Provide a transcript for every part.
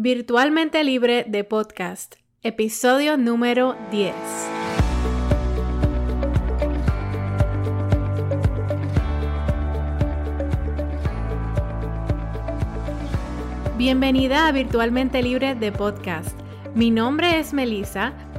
Virtualmente Libre de Podcast, episodio número 10. Bienvenida a Virtualmente Libre de Podcast. Mi nombre es Melissa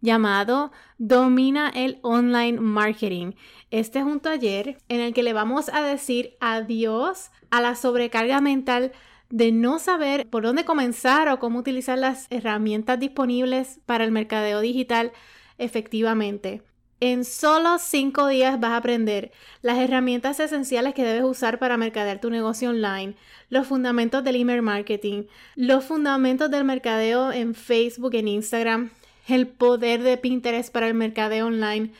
llamado Domina el Online Marketing. Este es un taller en el que le vamos a decir adiós a la sobrecarga mental de no saber por dónde comenzar o cómo utilizar las herramientas disponibles para el mercadeo digital efectivamente. En solo cinco días vas a aprender las herramientas esenciales que debes usar para mercadear tu negocio online, los fundamentos del email marketing, los fundamentos del mercadeo en Facebook, en Instagram, el poder de Pinterest para el mercadeo online,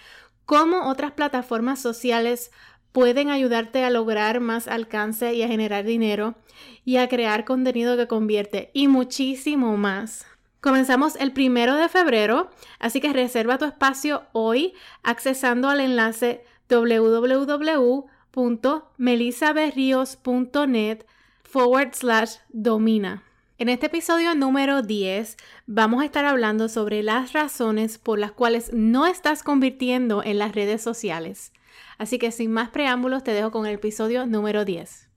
cómo otras plataformas sociales pueden ayudarte a lograr más alcance y a generar dinero y a crear contenido que convierte y muchísimo más. Comenzamos el primero de febrero, así que reserva tu espacio hoy accesando al enlace www.melisaberrios.net forward slash domina. En este episodio número 10 vamos a estar hablando sobre las razones por las cuales no estás convirtiendo en las redes sociales. Así que sin más preámbulos te dejo con el episodio número 10.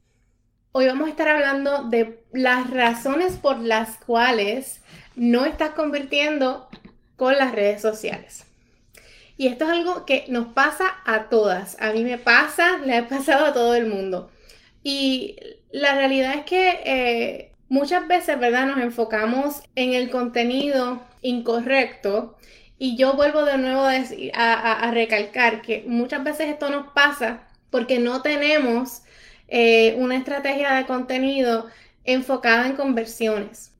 Hoy vamos a estar hablando de las razones por las cuales no estás convirtiendo con las redes sociales. Y esto es algo que nos pasa a todas. A mí me pasa, le ha pasado a todo el mundo. Y la realidad es que eh, muchas veces, ¿verdad? Nos enfocamos en el contenido incorrecto. Y yo vuelvo de nuevo a, recalcar que muchas veces esto nos pasa porque no tenemos eh, una estrategia de contenido enfocada en conversiones.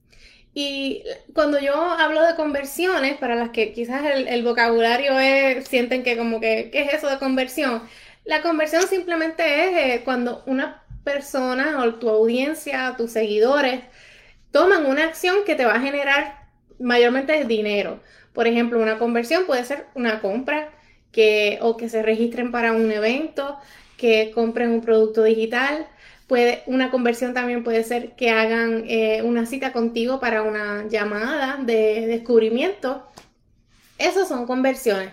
Y cuando yo hablo de conversiones, para las que quizás el, vocabulario es, sienten que como que, ¿qué es eso de conversión? La conversión simplemente es eh, cuando una persona o tu audiencia, tus seguidores, toman una acción que te va a generar mayormente dinero. Por ejemplo, una conversión puede ser una compra que, o que se registren para un evento, que compren un producto digital, una conversión también puede ser que hagan eh, una cita contigo para una llamada de descubrimiento. Esas son conversiones.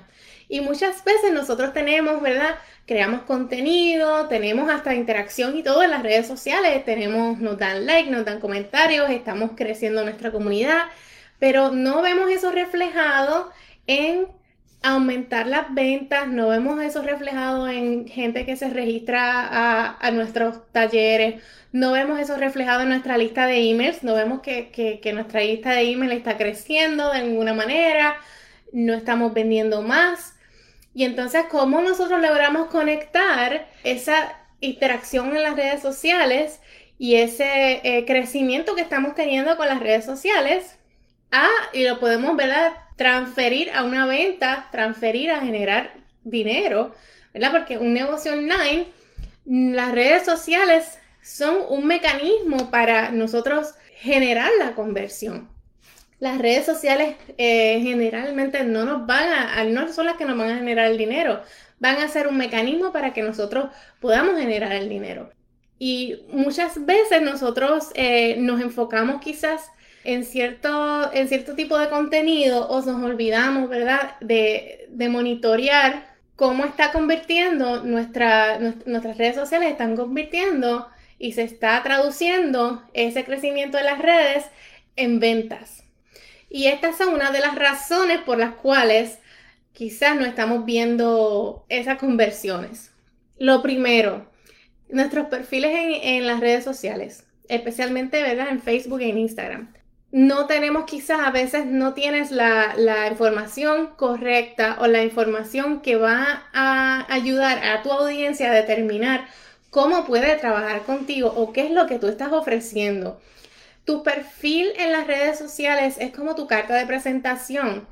Y muchas veces nosotros tenemos, ¿verdad? Creamos contenido, tenemos hasta interacción y todo en las redes sociales. Tenemos, nos dan like, nos dan comentarios, estamos creciendo nuestra comunidad, pero no vemos eso reflejado en aumentar las ventas, no vemos eso reflejado en gente que se registra a, nuestros talleres, no vemos eso reflejado en nuestra lista de emails, no vemos que, nuestra lista de emails está creciendo de ninguna manera, no estamos vendiendo más. Y entonces, ¿cómo nosotros logramos conectar esa interacción en las redes sociales y ese eh, crecimiento que estamos teniendo con las redes sociales? Ah, y lo podemos, ¿verdad? transferir a una venta, transferir a generar dinero, ¿verdad? Porque un negocio online, las redes sociales son un mecanismo para nosotros generar la conversión. Las redes sociales eh, generalmente no nos van a, no son las que nos van a generar el dinero, van a ser un mecanismo para que nosotros podamos generar el dinero. Y muchas veces nosotros eh, nos enfocamos quizás en cierto, en cierto tipo de contenido o nos olvidamos, ¿verdad?, de, monitorear cómo está convirtiendo nuestra, nuestras redes sociales, están convirtiendo y se está traduciendo ese crecimiento de las redes en ventas. Y estas son una de las razones por las cuales quizás no estamos viendo esas conversiones. Lo primero, nuestros perfiles en, las redes sociales, especialmente ¿verdad? en Facebook e en Instagram no tenemos quizás, a veces no tienes la, información correcta o la información que va a ayudar a tu audiencia a determinar cómo puede trabajar contigo o qué es lo que tú estás ofreciendo. Tu perfil en las redes sociales es como tu carta de presentación.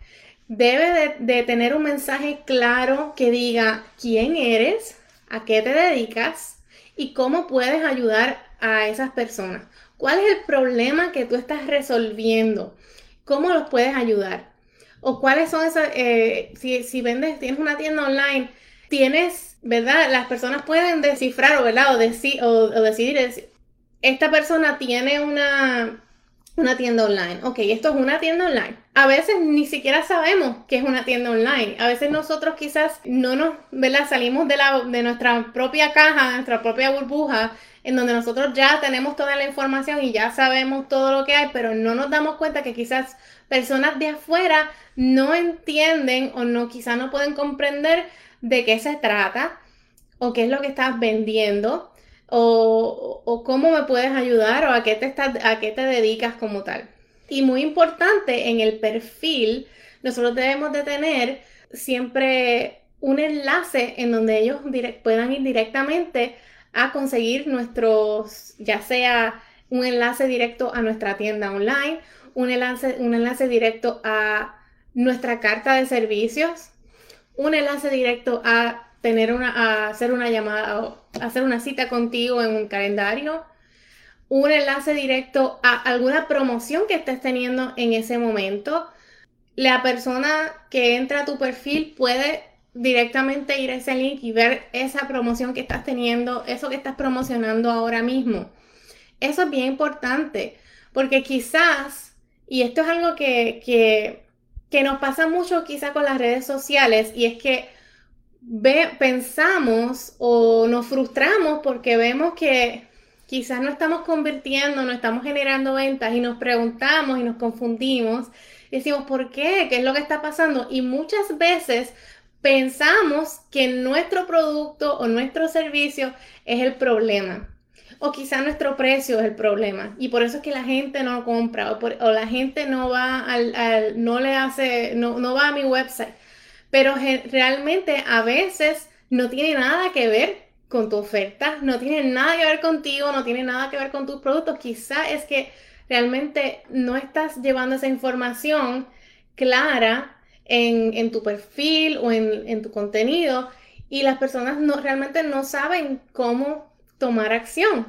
Debe de, tener un mensaje claro que diga quién eres, a qué te dedicas y cómo puedes ayudar a esas personas. ¿Cuál es el problema que tú estás resolviendo? ¿Cómo los puedes ayudar? O cuáles son esas, eh, si, si vendes, tienes una tienda online, tienes, ¿verdad? Las personas pueden descifrar, ¿verdad? O, decir, o, decidir, esta persona tiene una, una tienda online. Ok, esto es una tienda online. A veces ni siquiera sabemos que es una tienda online. A veces nosotros quizás no nos, ¿verdad? Salimos de, la, de nuestra propia caja, de nuestra propia burbuja, en donde nosotros ya tenemos toda la información y ya sabemos todo lo que hay, pero no nos damos cuenta que quizás personas de afuera no entienden o no, quizás no pueden comprender de qué se trata o qué es lo que estás vendiendo o, cómo me puedes ayudar o a qué, te estás, a qué te dedicas como tal. Y muy importante, en el perfil, nosotros debemos de tener siempre un enlace en donde ellos puedan ir directamente a conseguir nuestros, ya sea un enlace directo a nuestra tienda online, un enlace, un enlace directo a nuestra carta de servicios, un enlace directo a tener una, hacer una llamada hacer una cita contigo en un calendario, un enlace directo a alguna promoción que estés teniendo en ese momento. La persona que entra a tu perfil puede directamente ir a ese link y ver esa promoción que estás teniendo, eso que estás promocionando ahora mismo. Eso es bien importante, porque quizás, y esto es algo que, que, que nos pasa mucho quizás con las redes sociales, y es que pensamos o nos frustramos porque vemos que quizás no estamos convirtiendo, no estamos generando ventas y nos preguntamos y nos confundimos. Y decimos, ¿por qué? ¿Qué es lo que está pasando? Y muchas veces pensamos que nuestro producto o nuestro servicio es el problema. O quizás nuestro precio es el problema. Y por eso es que la gente no compra o, la gente no va al, no le hace, no, no va a mi website pero realmente a veces no tiene nada que ver con tu oferta, no tiene nada que ver contigo, no tiene nada que ver con tus productos. Quizá es que realmente no estás llevando esa información clara en, tu perfil o en, tu contenido y las personas no, realmente no saben cómo tomar acción.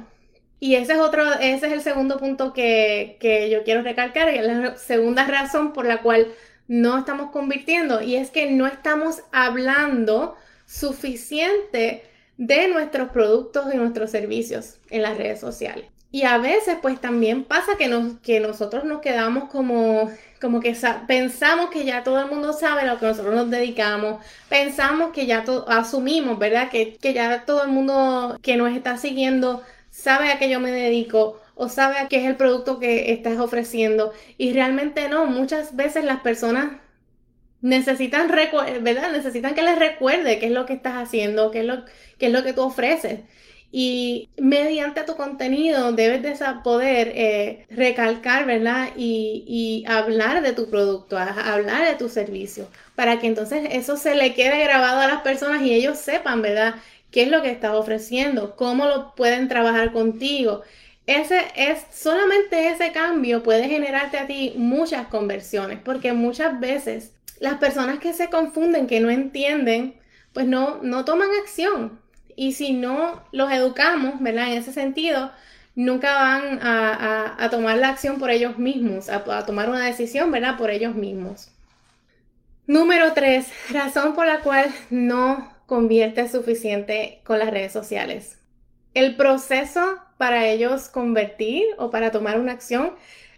Y ese es otro, ese es el segundo punto que, que yo quiero recalcar, y es la segunda razón por la cual no estamos convirtiendo y es que no estamos hablando suficiente de nuestros productos y nuestros servicios en las redes sociales. Y a veces pues también pasa que, nos, que nosotros nos quedamos como, como que pensamos que ya todo el mundo sabe a lo que nosotros nos dedicamos, pensamos que ya asumimos, ¿verdad? Que, que ya todo el mundo que nos está siguiendo sabe a qué yo me dedico o sabe a qué es el producto que estás ofreciendo. Y realmente no, muchas veces las personas necesitan. Necesitan que les recuerde qué es lo que estás haciendo, qué es lo, qué es lo que tú ofreces. Y mediante tu contenido debes de poder eh, recalcar, ¿verdad? Y, y, hablar de tu producto, hablar de tu servicio, para que entonces eso se le quede grabado a las personas y ellos sepan, ¿verdad? ¿Qué es lo que estás ofreciendo? ¿Cómo lo pueden trabajar contigo? Ese es solamente ese cambio puede generarte a ti muchas conversiones, porque muchas veces las personas que se confunden, que no entienden, pues no, no toman acción. Y si no los educamos, ¿verdad? En ese sentido, nunca van a, tomar la acción por ellos mismos, a, tomar una decisión, ¿verdad? Por ellos mismos. Número tres, razón por la cual no convierte suficiente con las redes sociales. El proceso para ellos convertir o para tomar una acción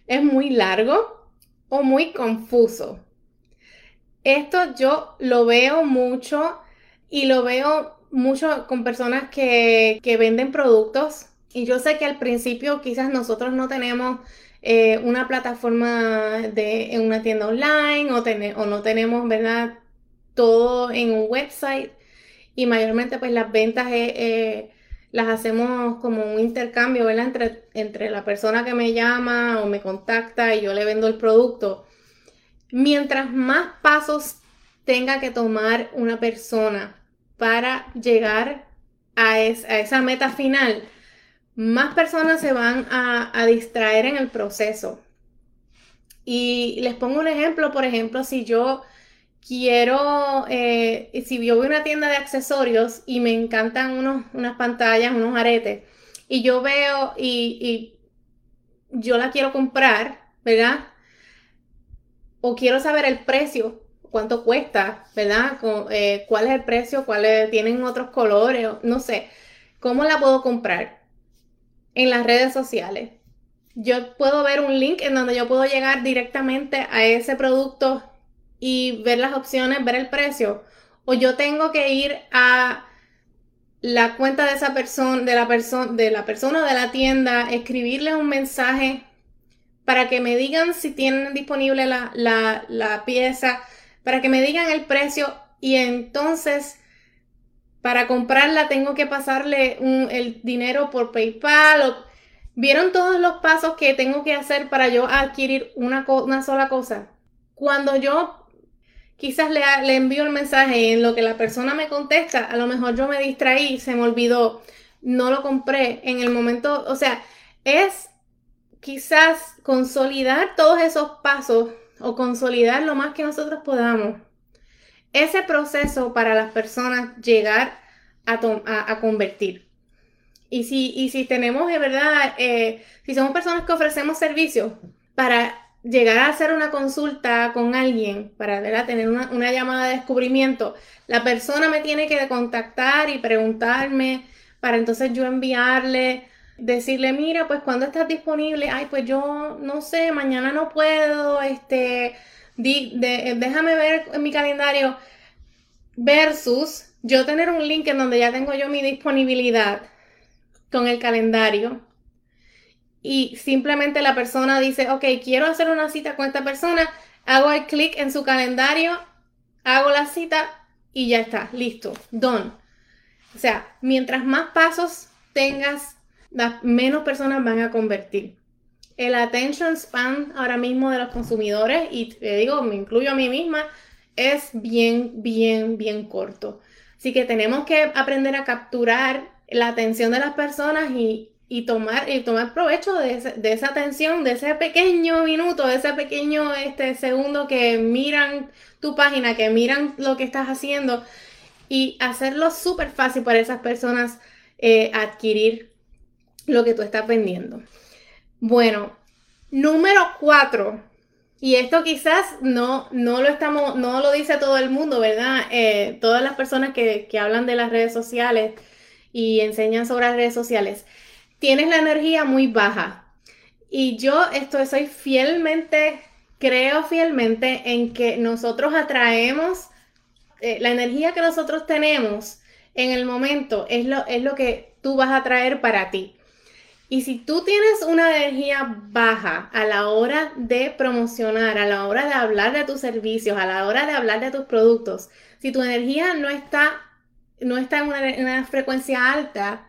es muy largo o muy confuso. Esto yo lo veo mucho y lo veo mucho con personas que, venden productos y yo sé que al principio quizás nosotros no tenemos eh, una plataforma de, en una tienda online o, no tenemos, ¿verdad? Todo en un website y mayormente pues las ventas eh, las hacemos como un intercambio, ¿verdad? Entre, entre la persona que me llama o me contacta y yo le vendo el producto. Mientras más pasos tenga que tomar una persona para llegar a, esa meta final, más personas se van a, distraer en el proceso. Y les pongo un ejemplo, por ejemplo, si yo quiero, eh, si yo voy a una tienda de accesorios y me encantan unos, unas pantallas, unos aretes, y yo veo y, yo la quiero comprar, ¿verdad? O quiero saber el precio, cuánto cuesta, ¿verdad? Eh, ¿Cuál es el precio? ¿Cuáles tienen otros colores? No sé. ¿Cómo la puedo comprar? En las redes sociales. Yo puedo ver un link en donde yo puedo llegar directamente a ese producto y ver las opciones, ver el precio. O yo tengo que ir a la cuenta de esa persona, de la persona, de la persona de la tienda, escribirle un mensaje para que me digan si tienen disponible la, la pieza, para que me digan el precio y entonces para comprarla tengo que pasarle el dinero por PayPal. ¿Vieron todos los pasos que tengo que hacer para yo adquirir una, una sola cosa? Cuando yo quizás le, le envío el mensaje y en lo que la persona me contesta, a lo mejor yo me distraí, se me olvidó, no lo compré en el momento, o sea, es quizás consolidar todos esos pasos o consolidar lo más que nosotros podamos ese proceso para las personas llegar a, convertir. Y si, si tenemos de verdad, eh, si somos personas que ofrecemos servicios para llegar a hacer una consulta con alguien, para tener una, llamada de descubrimiento, la persona me tiene que contactar y preguntarme para entonces yo enviarle, decirle, mira, pues cuando estás disponible, ay, pues yo no sé, mañana no puedo, este, déjame ver en mi calendario versus yo tener un link en donde ya tengo yo mi disponibilidad con el calendario y simplemente la persona dice, ok, quiero hacer una cita con esta persona, hago el clic en su calendario, hago la cita y ya está, listo, done. O sea, mientras más pasos tengas, menos personas van a convertir. El attention span ahora mismo de los consumidores, y te digo, me incluyo a mí misma, es bien, bien, bien corto. Así que tenemos que aprender a capturar la atención de las personas y, tomar, y tomar provecho de, esa atención, de ese pequeño minuto, de ese pequeño este, segundo que miran tu página, que miran lo que estás haciendo y hacerlo súper fácil para esas personas eh, adquirir lo que tú estás vendiendo. Bueno, número cuatro, y esto quizás no, no lo estamos, no lo dice todo el mundo, ¿verdad? Eh, todas las personas que, que hablan de las redes sociales y enseñan sobre las redes sociales, tienes la energía muy baja. Y yo esto soy fielmente, creo fielmente en que nosotros atraemos eh, la energía que nosotros tenemos en el momento es lo, es lo que tú vas a traer para ti. Y si tú tienes una energía baja a la hora de promocionar, a la hora de hablar de tus servicios, a la hora de hablar de tus productos, si tu energía no está, no está en una, frecuencia alta,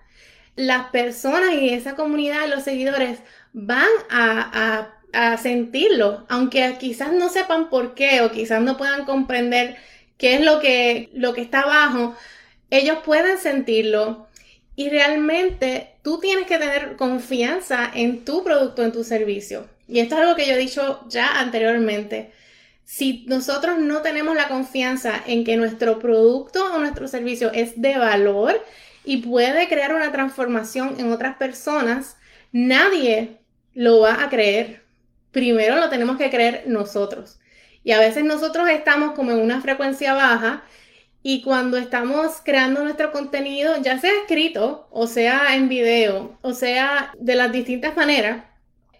las personas y esa comunidad, los seguidores, van a, sentirlo, aunque quizás no sepan por qué o quizás no puedan comprender qué es lo que, lo que está abajo, ellos pueden sentirlo y realmente tú tienes que tener confianza en tu producto, en tu servicio. Y esto es algo que yo he dicho ya anteriormente. Si nosotros no tenemos la confianza en que nuestro producto o nuestro servicio es de valor y puede crear una transformación en otras personas, nadie lo va a creer. Primero lo tenemos que creer nosotros. Y a veces nosotros estamos como en una frecuencia baja y cuando estamos creando nuestro contenido, ya sea escrito, o sea en video, o sea de las distintas maneras,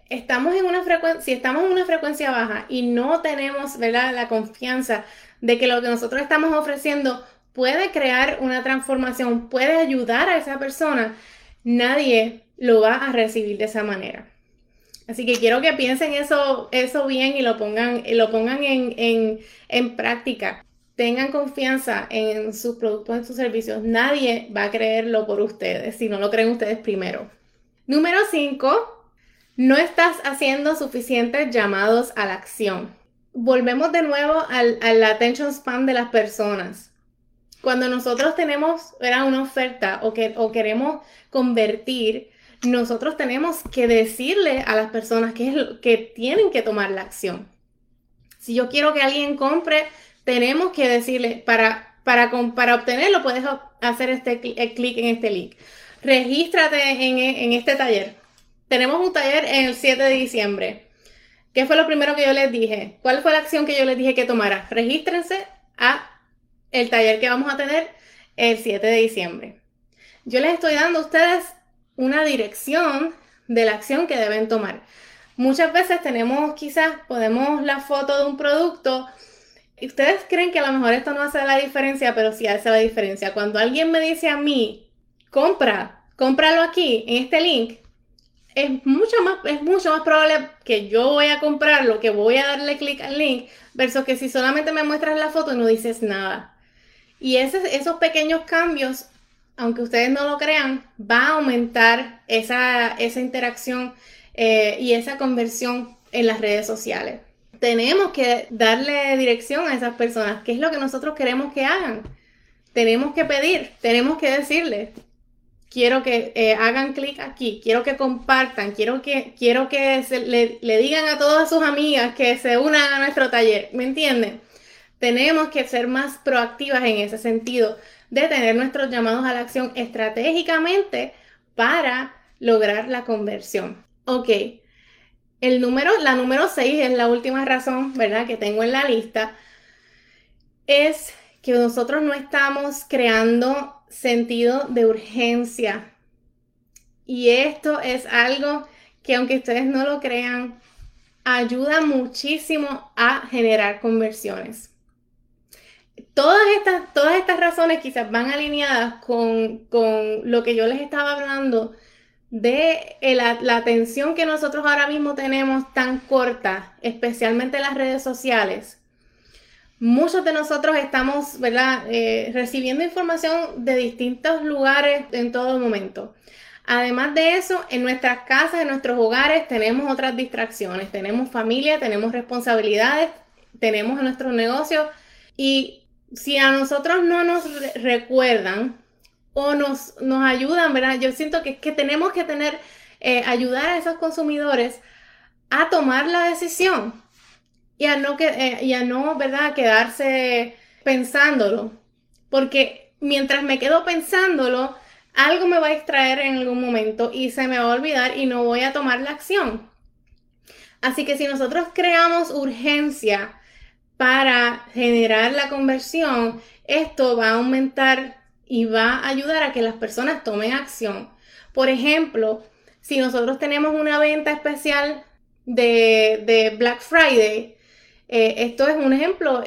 estamos en una frecuencia, si estamos en una frecuencia baja y no tenemos la confianza de que lo que nosotros estamos ofreciendo puede crear una transformación, puede ayudar a esa persona, nadie lo va a recibir de esa manera. Así que quiero que piensen eso, eso bien y lo pongan, lo pongan en, en, en práctica tengan confianza en sus productos, en sus servicios. Nadie va a creerlo por ustedes si no lo creen ustedes primero. Número 5. No estás haciendo suficientes llamados a la acción. Volvemos de nuevo al, attention span de las personas. Cuando nosotros tenemos una oferta o, que, o queremos convertir, nosotros tenemos que decirle a las personas que, que tienen que tomar la acción. Si yo quiero que alguien compre, tenemos que decirle, para, para, para obtenerlo puedes hacer este clic en este link. Regístrate en, en este taller. Tenemos un taller el 7 de diciembre. ¿Qué fue lo primero que yo les dije? ¿Cuál fue la acción que yo les dije que tomara? Regístrense a el taller que vamos a tener el 7 de diciembre. Yo les estoy dando a ustedes una dirección de la acción que deben tomar. Muchas veces tenemos quizás, podemos la foto de un producto y ustedes creen que a lo mejor esto no hace la diferencia, pero sí hace la diferencia. Cuando alguien me dice a mí, compra, cómpralo aquí, en este link, es mucho más, es mucho más probable que yo voy a comprarlo, que voy a darle clic al link, versus que si solamente me muestras la foto y no dices nada. Y esos pequeños cambios, aunque ustedes no lo crean, va a aumentar esa, interacción eh, y esa conversión en las redes sociales. Tenemos que darle dirección a esas personas, qué es lo que nosotros queremos que hagan. Tenemos que pedir, tenemos que decirles, quiero que eh, hagan clic aquí, quiero que compartan, quiero que, quiero que le, le, digan a todas sus amigas que se unan a nuestro taller, ¿me entienden? Tenemos que ser más proactivas en ese sentido, de tener nuestros llamados a la acción estratégicamente para lograr la conversión. Ok, el número, la número 6 es la última razón, ¿verdad? Que tengo en la lista, es que nosotros no estamos creando sentido de urgencia. Y esto es algo que aunque ustedes no lo crean, ayuda muchísimo a generar conversiones. Todas estas, todas estas razones quizás van alineadas con, lo que yo les estaba hablando de la, la, atención que nosotros ahora mismo tenemos tan corta, especialmente en las redes sociales. Muchos de nosotros estamos, ¿verdad?, eh, recibiendo información de distintos lugares en todo momento. Además de eso, en nuestras casas, en nuestros hogares, tenemos otras distracciones. Tenemos familia, tenemos responsabilidades, tenemos nuestros negocios y si a nosotros no nos recuerdan o nos, nos ayudan, ¿verdad? Yo siento que, que tenemos que tener, eh, ayudar a esos consumidores a tomar la decisión y a no, que, eh, y a no ¿verdad? quedarse pensándolo. Porque mientras me quedo pensándolo, algo me va a extraer en algún momento y se me va a olvidar y no voy a tomar la acción. Así que si nosotros creamos urgencia, para generar la conversión, esto va a aumentar y va a ayudar a que las personas tomen acción. Por ejemplo, si nosotros tenemos una venta especial de, Black Friday, eh, esto es un ejemplo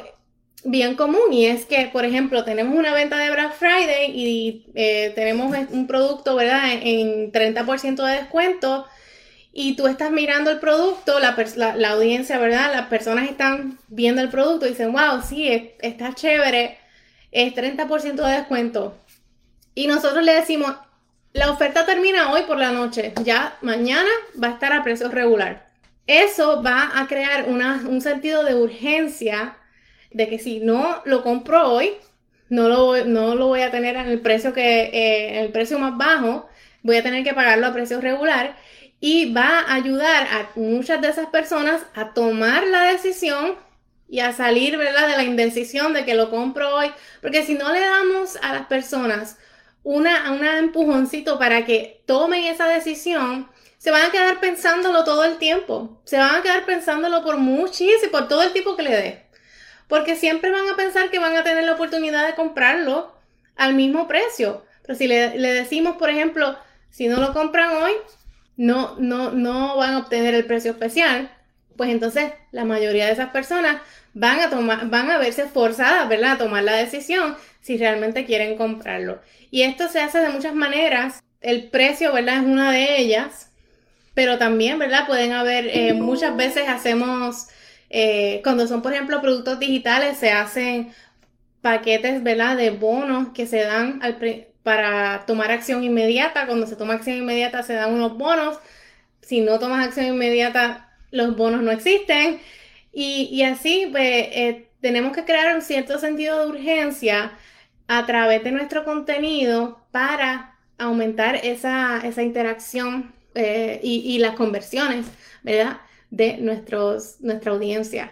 bien común y es que, por ejemplo, tenemos una venta de Black Friday y eh, tenemos un producto, ¿verdad?, en 30% de descuento y tú estás mirando el producto, la, la, audiencia, ¿verdad? Las personas están viendo el producto y dicen, wow, sí, está chévere, es 30% de descuento. Y nosotros le decimos, la oferta termina hoy por la noche, ya mañana va a estar a precio regular. Eso va a crear un sentido de urgencia de que si no lo compro hoy, no lo, no lo voy a tener en el precio que, eh, el precio más bajo, voy a tener que pagarlo a precio regular y va a ayudar a muchas de esas personas a tomar la decisión y a salir, de la indecisión de que lo compro hoy, porque si no le damos a las personas una, un empujoncito para que tomen esa decisión, se van a quedar pensándolo todo el tiempo, se van a quedar pensándolo por muchísimo, por todo el tiempo que le dé, porque siempre van a pensar que van a tener la oportunidad de comprarlo al mismo precio, pero si le decimos, por ejemplo, si no lo compran hoy, no, no, no van a obtener el precio especial, pues entonces la mayoría de esas personas van a tomar, van a verse forzadas, ¿verdad? A tomar la decisión si realmente quieren comprarlo. Y esto se hace de muchas maneras. El precio, ¿verdad? Es una de ellas. Pero también, ¿verdad? Pueden haber, eh, muchas veces hacemos, eh, cuando son, por ejemplo, productos digitales, se hacen paquetes, ¿verdad? De bonos que se dan al, para tomar acción inmediata. Cuando se toma acción inmediata se dan unos bonos. Si no tomas acción inmediata, los bonos no existen. Y, así, pues, eh, tenemos que crear un cierto sentido de urgencia a través de nuestro contenido para aumentar esa, interacción eh, y, y, las conversiones, ¿verdad? De nuestros, nuestra audiencia.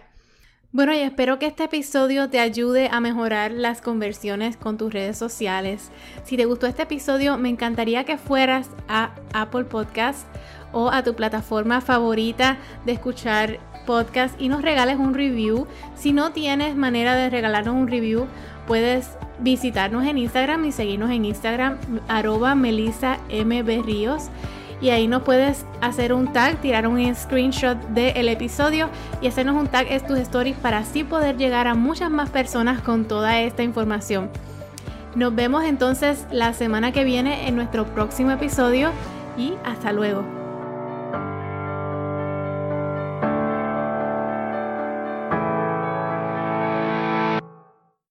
Bueno, y espero que este episodio te ayude a mejorar las conversiones con tus redes sociales. Si te gustó este episodio, me encantaría que fueras a Apple Podcast o a tu plataforma favorita de escuchar podcast y nos regales un review. Si no tienes manera de regalarnos un review, puedes visitarnos en Instagram y seguirnos en Instagram arroba Melissa y ahí nos puedes hacer un tag, tirar un screenshot del episodio y hacernos un tag en tus stories para así poder llegar a muchas más personas con toda esta información. Nos vemos entonces la semana que viene en nuestro próximo episodio y hasta luego.